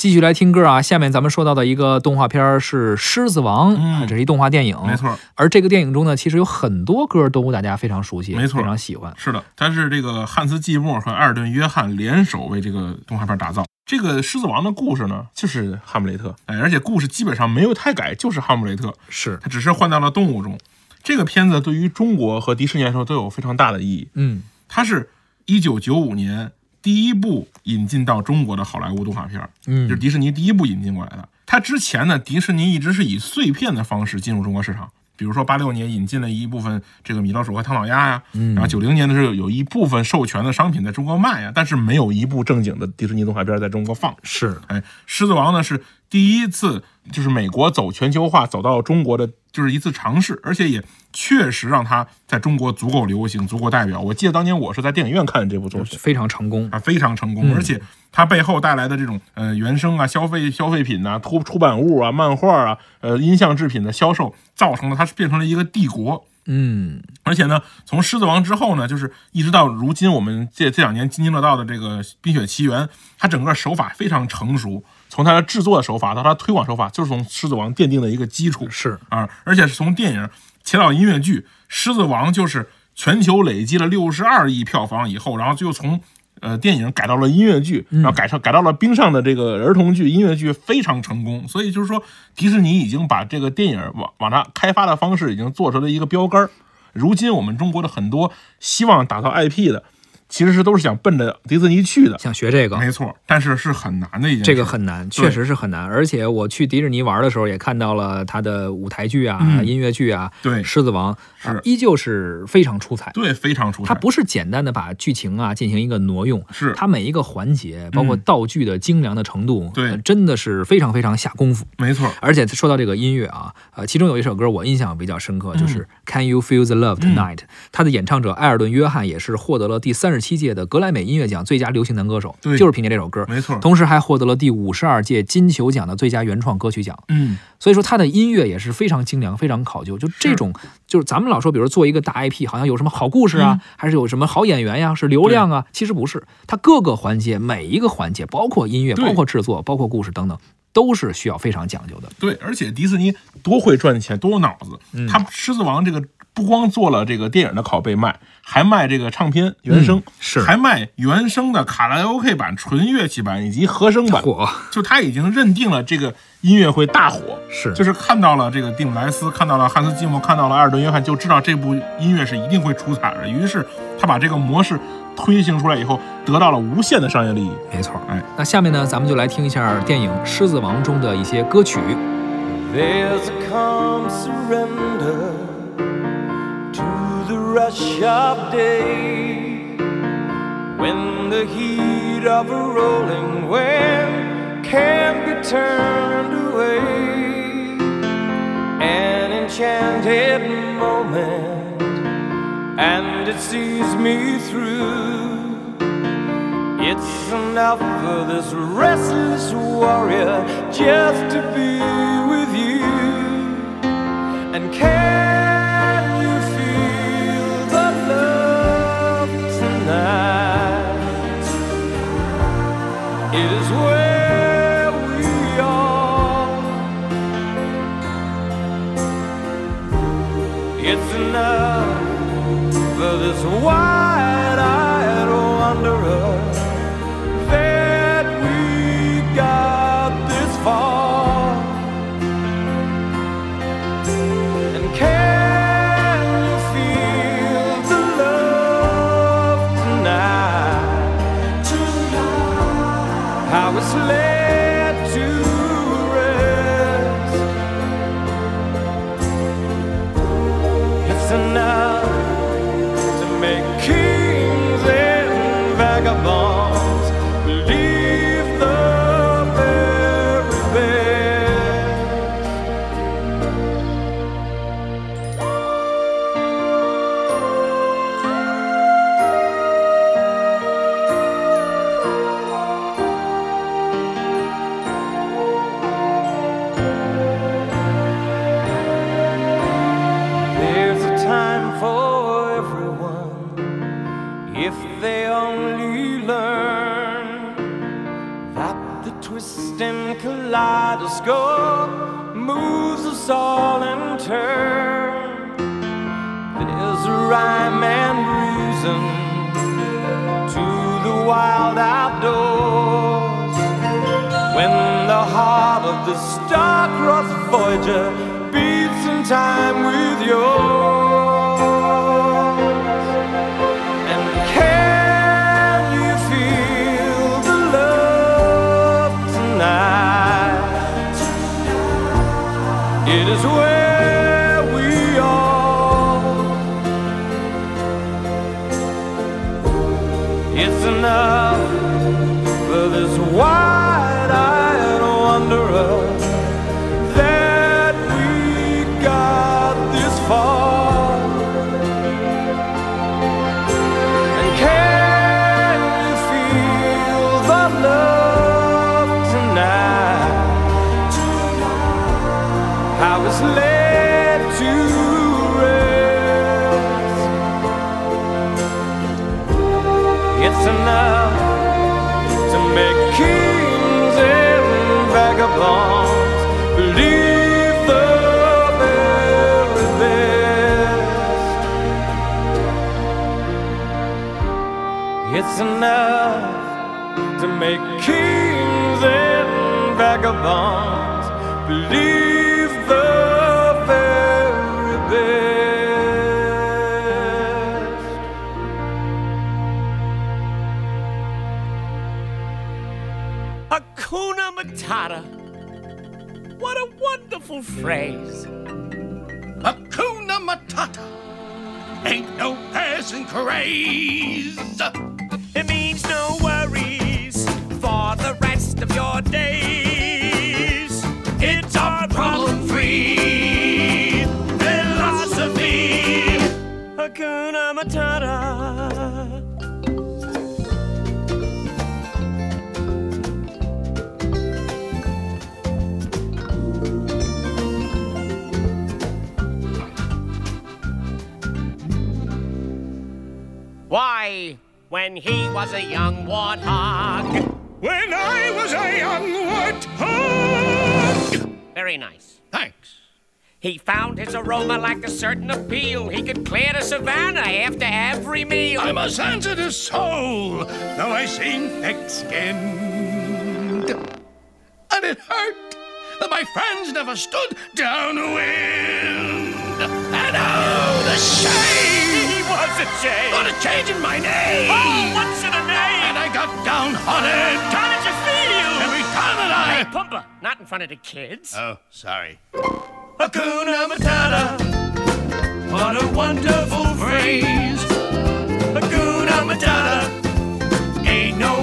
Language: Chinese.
继续来听歌啊！下面咱们说到的一个动画片是《狮子王》，嗯这是一动画电影，没。错，而这个电影中呢，其实有很多歌都大家非常熟悉，没错非常喜欢。是的，它是这个汉斯季默和埃尔顿约翰联手为这个动画片打造。这个狮子王的故事呢，就是哈姆雷特，哎，而且故事基本上没有太改，就是哈姆雷特，是，他只是换到了动物中。这个片子对于中国和迪士尼来说都有非常大的意义。嗯，它是一九九五年第一部引进到中国的好莱坞动画片，嗯就是迪士尼第一部引进过来的。它之前呢，迪士尼一直是以碎片的方式进入中国市场，比如说八六年引进了一部分这个米老鼠和唐老鸭呀，嗯然后九零年的时候有一部分授权的商品在中国卖呀，但是没有一部正经的迪士尼动画片在中国放。是，哎，狮子王呢是第一次，就是美国走全球化走到中国的，就是一次尝试，而且也确实让它在中国足够流行，足够代表。我记得当年我是在电影院看的这部作品。非常成功。啊，非常成功，嗯而且它背后带来的这种呃原生啊、消费消费品呐、出出版物啊、漫画啊、呃音像制品的销售，造成了它是变成了一个帝国。嗯，而且呢，从《狮子王》之后呢，就是一直到如今，我们这这两年津津乐道的这个《冰雪奇缘》，它整个手法非常成熟，从它的制作手法到它推广手法，就是从《狮子王》奠定的一个基础是，啊，而且是从电影切到音乐剧，《狮子王》就是全球累积了六十二亿票房以后，然后就从呃电影改到了音乐剧，然后改成改到了冰上的这个儿童剧、音乐剧非常成功，所以就是说迪士尼已经把这个电影往往它开发的方式已经做成了一个标杆儿。如今我们中国的很多希望打造 IP 的，其实是都是想奔着迪士尼去的，想学这个，没错，但是是很难的一件事。这个很难，确实是很难。而且我去迪士尼玩的时候，也看到了他的舞台剧啊、嗯音乐剧啊，对狮子王》啊是依旧是非常出彩。对非常出彩。它不是简单的把剧情啊进行一个挪用，是它每一个环节，包括嗯道具的精良的程度，对呃真的是非常非常下功夫。没错，而且说到这个音乐啊，呃，其中有一首歌我印象比较深刻，就是《Can You Feel the Love Tonight》。它的演唱者艾尔顿·约翰也是获得了第三十七届的格莱美音乐奖最佳流行男歌手，对就是凭借这首歌。没错。同时还获得了第五十二届金球奖的最佳原创歌曲奖，嗯，所以说他的音乐也是非常精良、非常考究。就这种，就是咱们老说，比如做一个大 IP，好像有什么好故事啊，还是有什么好演员呀，是流量啊，其实不是，它各个环节每一个环节，包括音乐、包括制作、包括故事等等，都是需要非常讲究的。对，而且迪士尼多会赚钱，多有脑子。嗯他《狮子王》这个不光做了这个电影的拷贝卖，还卖这个唱片原声，嗯是还卖原声的卡拉 OK 版、纯乐器版以及和声版。火就他已经认定了这个音乐会大火，是就是看到了这个蒂姆莱斯，看到了汉斯季默，看到了埃尔顿约翰，就知道这部音乐是一定会出彩的。于是他把这个模式推行出来以后，得到了无限的商业利益。没错。哎，那下面呢，咱们就来听一下电影《狮子王》中的一些歌曲。There's a calm surrender to the rush of day when the heat of a rolling wave can't be turned away. An enchanted moment, and it sees me through. It's enough for this restless warrior just to be with you. And can this wild vagabond kaleidoscope moves us all in turn. There's a rhyme and reason to the wild outdoors. When the heart of the star-crossed Voyager beats in time It's enough to make kings and vagabonds believe the very best. It's enough to make kings and vagabonds believe Hakuna Matata. What a wonderful phrase. Hakuna Matata. Ain't no passing craze. It means no worries for the rest of your days. It's our problem free philosophy. Hakuna Matata. Why, when he was a young warthog. When I was a young warthog. Very nice. Thanks. He found his aroma lacked a certain appeal. He could clear the savannah after every meal. I'm a sensitive soul, though I seem thick-skinned. And it hurt that my friends never stood downwind. And oh, the shame! Was a shame. On a change in my name. Oh, what's in a name? And I got downhearted. How did you feel? Every time that Hey, I. Pumba, not in front of the kids. Oh, sorry. Hakuna Matata. What a wonderful phrase. Hakuna Matata. Ain't no